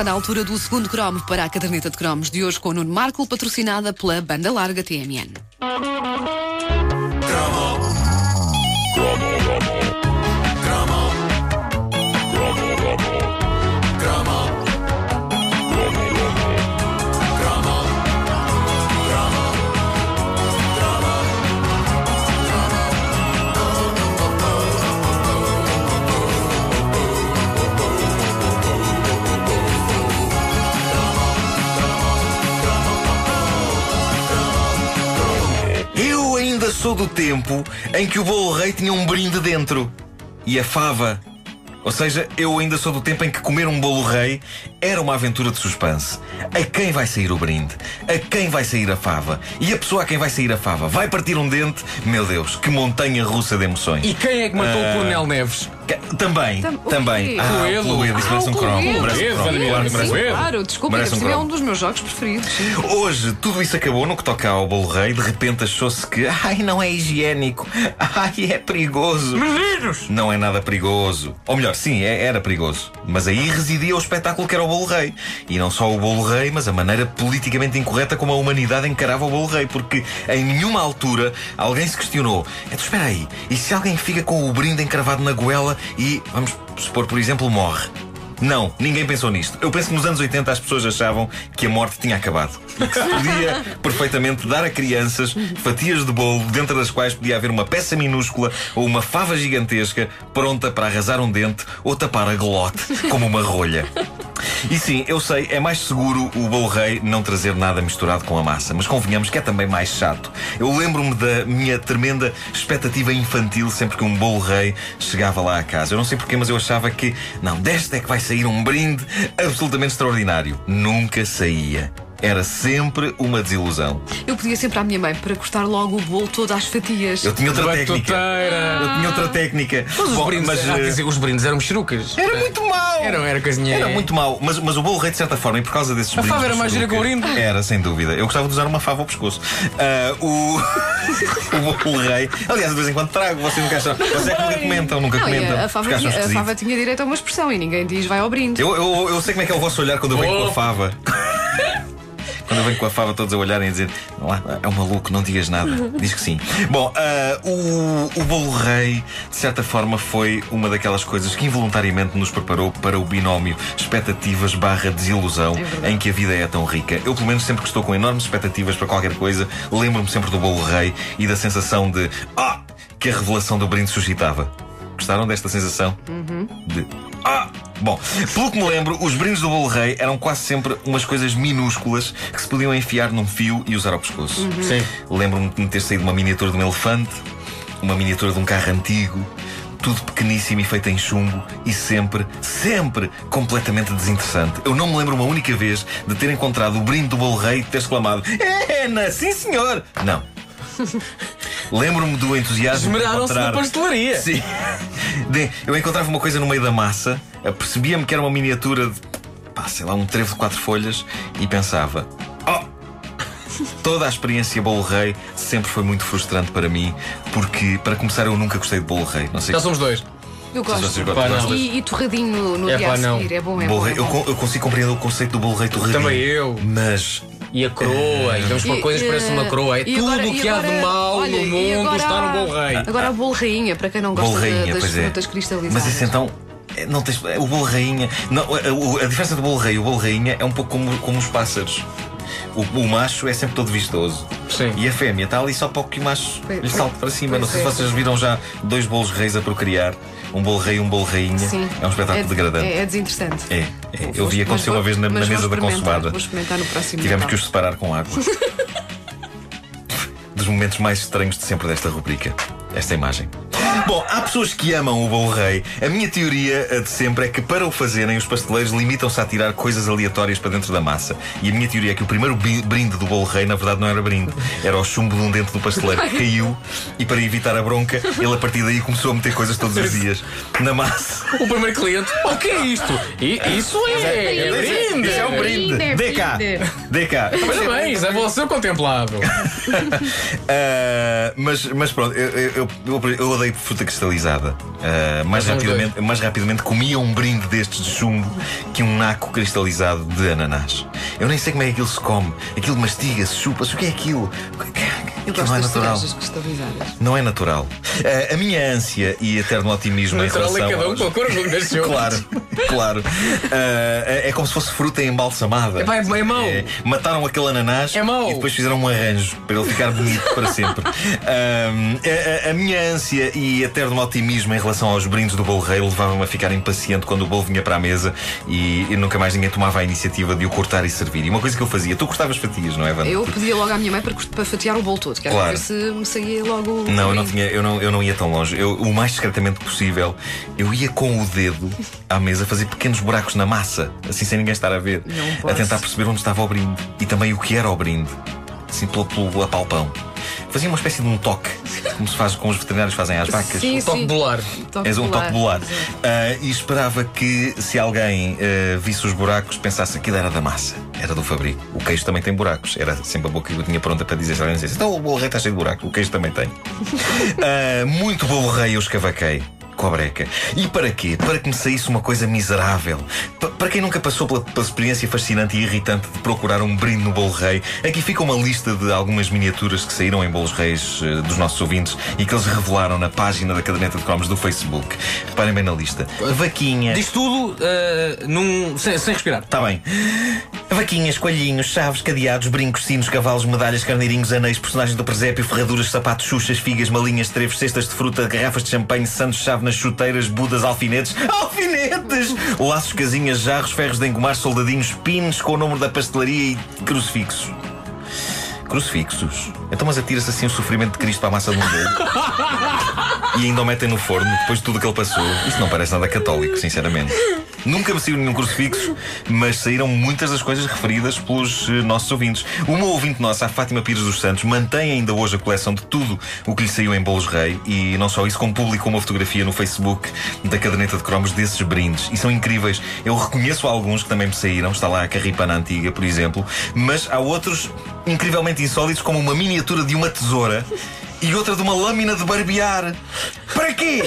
está na altura do segundo cromo para a caderneta de cromos de hoje com o Nuno Marco, patrocinada pela banda larga TMN. Eu ainda sou do tempo em que o bolo rei tinha um brinde dentro. E a fava. Ou seja, eu ainda sou do tempo em que comer um bolo rei era uma aventura de suspense. A quem vai sair o brinde? A quem vai sair a fava? E a pessoa a quem vai sair a fava vai partir um dente? Meu Deus, que montanha russa de emoções. E quem é que matou Ah. o Coronel Neves? Ca- Também, Tam- o também. quê? Ah, Coelho. o Coelho, isso Ah, o cromo. Coelho. Um Coelho, cromo. Claro sim, um cromo. Desculpa, Merece um este é cromo. um dos meus jogos preferidos. sim. Hoje tudo isso acabou no que toca ao bolo rei. De repente achou-se que, ai, não é higiênico, ai, é perigoso. Meninos! Não é nada perigoso. Ou melhor, sim, é- era perigoso. Mas aí residia o espetáculo que era o bolo rei. E não só o bolo rei, mas a maneira politicamente incorreta como a humanidade encarava o bolo rei. Porque em nenhuma altura alguém se questionou: então espera aí, e se alguém fica com o brinde encravado na goela e, vamos supor, por exemplo, morre? Não, ninguém pensou nisto. Eu penso que nos anos 80 as pessoas achavam que a morte tinha acabado. E que se podia perfeitamente dar a crianças fatias de bolo dentro das quais podia haver uma peça minúscula ou uma fava gigantesca pronta para arrasar um dente ou tapar a glote como uma rolha. E sim, eu sei, é mais seguro o bolo rei não trazer nada misturado com a massa, mas convenhamos que é também mais chato. Eu lembro-me da minha tremenda expectativa infantil sempre que um bolo rei chegava lá à casa. Eu não sei porquê, mas eu achava que, não, desta é que vai sair um brinde absolutamente extraordinário. Nunca saía. Era sempre uma desilusão. Eu pedia sempre à minha mãe para cortar logo o bolo todo às fatias. Eu tinha outra técnica. Batuteira! Eu tinha outra técnica. Mas os Bom, brindes, mas, eh, dizer os brindes eram mexerucas. Era muito mau! Era, era coisinha. Era muito mau, mas, mas o bolo rei, de certa forma, e por causa desses A fava brindes era de mais gira que o brinde. Era, sem dúvida. Eu gostava de usar uma fava ao pescoço. Ah, o... o bolo rei. Aliás, de vez em quando trago, vocês nunca acham. Vocês é que nunca comentam, nunca Não, comentam. a, a fava tinha, a fava tinha direito a uma expressão e ninguém diz vai ao brinde. Eu, eu, eu sei como é que é o vosso olhar quando eu venho Oh. com a fava. Quando eu venho com a fava todos a olharem e a dizer lá, é um maluco, não digas nada. Diz que sim. Bom, ah, o, o bolo rei, de certa forma, foi uma daquelas coisas que involuntariamente nos preparou para o binómio expectativas barra desilusão verdade. em que a vida é tão rica. Eu, pelo menos, sempre que estou com enormes expectativas para qualquer coisa, lembro-me sempre do bolo rei e da sensação de ah! que a revelação do brinde suscitava. Gostaram desta sensação? De ah! Bom, pelo que me lembro, os brindes do bolo rei eram quase sempre umas coisas minúsculas que se podiam enfiar num fio e usar ao pescoço. Sim. Lembro-me de me ter saído uma miniatura de um elefante, uma miniatura de um carro antigo, tudo pequeníssimo e feito em chumbo e sempre, sempre completamente desinteressante. Eu não me lembro uma única vez de ter encontrado o brinde do bolo rei e ter exclamado: Ena, sim senhor! Não. Lembro-me do entusiasmo de Esmeraram-se na encontrar... pastelaria. Sim. De- eu encontrava uma coisa no meio da massa, percebia-me que era uma miniatura de, pá, sei lá, um trevo de quatro folhas e pensava: Oh! Toda a experiência bolo rei sempre foi muito frustrante para mim, porque, para começar, eu nunca gostei de bolo rei. Não sei Já somos dois. Eu gosto. Pá? E, e torradinho no, no É dia pá, a não. seguir. É bom, é bom. é eu, bom. con- eu consigo compreender o conceito do bolo rei torradinho. Também eu. Mas E a coroa, e vamos por E- coisas que parecem uma coroa. É e tudo agora- o que há de agora- mal olha, no mundo agora- está no bolo rei. Agora a bolo rainha, para quem não gosta de- rainha, das é. frutas cristalizadas. Mas isso então. é, Não tens, o bolo rainha. Não, a, a diferença do bolo rei e o bolo rainha é um pouco como, como os pássaros. O, o macho é sempre todo vistoso. Sim. E a fêmea está ali só para que o macho lhe salte para cima. pois Não sei é. se vocês viram já dois bolos reis a procriar. Um bolo rei um bolo rainha. Sim. É um espetáculo é, degradante. É, é desinteressante. É, é. Eu vi acontecer uma vez na, na mesa da consumada. Vou experimentar no próximo Tivemos que os separar com água. Dos momentos mais estranhos de sempre desta rubrica. Esta imagem. Bom, há pessoas que amam o bolo rei. A minha teoria a de sempre é que para o fazerem, os pasteleiros limitam-se a tirar coisas aleatórias para dentro da massa. E a minha teoria é que o primeiro brinde do bolo rei, na verdade, não era brinde. Era o chumbo de um dente do pasteleiro que caiu e para evitar a bronca, ele a partir daí começou a meter coisas todos os dias na massa. O primeiro cliente, o que é isto? E, isso é, é brinde! brinde! Isso é um brinde. Dê cá. Dê cá. Parabéns, é você o contemplado. Ah, mas, mas pronto, eu, eu, eu, eu odeio fruta cristalizada. Ah, mais, rapidamente, mais rapidamente comia um brinde destes de chumbo que um naco cristalizado de ananás. Eu nem sei como é que aquilo se come. Aquilo mastiga-se, chupa-se. O que é aquilo? Eu gosto não é das natural. cristalizadas. Não é natural. Ah, a minha ânsia e eterno otimismo em Natural é relação cada um aos- com a cor nasceu. Claro, claro. Ah, é, é como se fosse fruta embalsamada. Epá, é- é mau. mataram aquele ananás É mau. e depois fizeram um arranjo para ele ficar bonito para sempre. Ahm, a, a- minha ânsia e eterno otimismo em relação aos brindes do bolo rei levava-me a ficar impaciente quando o bolo vinha para a mesa e, e nunca mais ninguém tomava a iniciativa de o cortar e servir. E uma coisa que eu fazia, tu cortavas fatias, não é, Wanda? Eu pedia logo à minha mãe para, para fatiar o bolo todo, Claro. se me saía logo. Não, eu não, tinha, eu, não, eu não ia tão longe. Eu, o mais discretamente possível, eu ia com o dedo à mesa fazer pequenos buracos na massa, assim sem ninguém estar a ver, Não a posso. tentar perceber onde estava o brinde e também o que era o brinde, assim pelo, pelo apalpão. Fazia uma espécie de um toque, como se faz com os veterinários fazem às vacas. Sim, Toque sim. bolar. Toque És um toque bolar. Ah, e esperava que, se alguém ah, visse os buracos, pensasse que aquilo era da massa, era do fabrico. O queijo também tem buracos. Era sempre a boca que eu tinha pronta para dizer. Se alguém dissesse, então o bolo rei está cheio de buracos, o queijo também tem. Ah, muito bolo rei eu escavaquei. E para quê? Para que me saísse uma coisa miserável. Pa- para quem nunca passou pela, pela experiência fascinante e irritante de procurar um brinde no bolo rei, aqui fica uma lista de algumas miniaturas que saíram em bolos reis eh, dos nossos ouvintes e que eles revelaram na página da caderneta de cromos do Facebook. Reparem bem na lista. Vaquinha. Diz tudo eh, num, sem, sem respirar. Está bem. Vaquinhas, coelhinhos, chaves, cadeados, brincos, sinos, cavalos, medalhas, carneirinhos, anéis, personagens do presépio, ferraduras, sapatos, xuxas, figas, malinhas, trevos, cestas de fruta, garrafas de champanhe, santos, chávenas, chuteiras, budas, alfinetes. Alfinetes! Laços, casinhas, jarros, ferros de engomar, soldadinhos, pins com o número da pastelaria e crucifixos. Crucifixos? Então, mas atira-se assim o sofrimento de Cristo para a massa de um bolo e ainda o metem no forno depois de tudo o que ele passou. Isso não parece nada católico, sinceramente. Nunca me saiu nenhum crucifixo, mas saíram muitas das coisas referidas pelos eh, nossos ouvintes. Uma ouvinte nossa, a Fátima Pires dos Santos, mantém ainda hoje a coleção de tudo o que lhe saiu em Bolos Rei e não só isso, como publicou uma fotografia no Facebook da caderneta de cromos desses brindes. E são incríveis. Eu reconheço alguns que também me saíram. Está lá a Carripana Antiga, por exemplo. Mas há outros incrivelmente insólitos, como uma miniatura de uma tesoura e outra de uma lâmina de barbear. Para quê?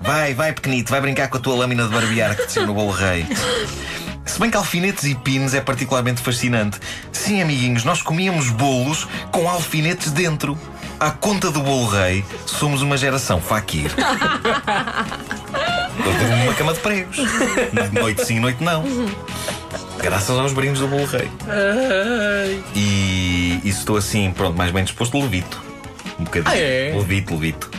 Vai, vai, pequenito, vai brincar com a tua lâmina de barbear que te saiu no bolo rei. Se bem que alfinetes e pins é particularmente fascinante. Sim, amiguinhos, nós comíamos bolos com alfinetes dentro. À conta do bolo rei, somos uma geração faquir. Eu durmo numa cama de pregos. Noite sim, noite não. Graças aos brindes do bolo rei. E, e se estou assim, pronto, mais bem disposto, levito. Um bocadinho. Ah, é? Levito, levito.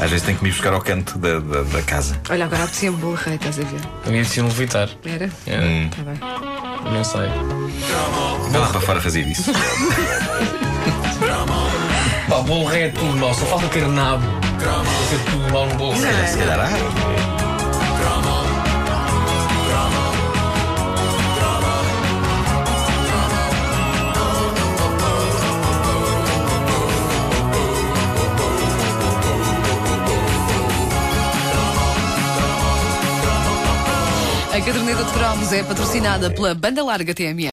Às vezes tenho que me ir buscar ao canto da, da, da casa. Olha, agora apetecia-me bolo rei, estás a ver? A minha destino levitar. Era? É, Hum. Está bem. Não sei. Vou lá para fora fazer isso. Pá, o bolo rei é tudo mau, só falta ter nabo. Vai ser tudo mau no bolo rei. Se calhar há. Cromos é patrocinada pela Banda Larga TMN.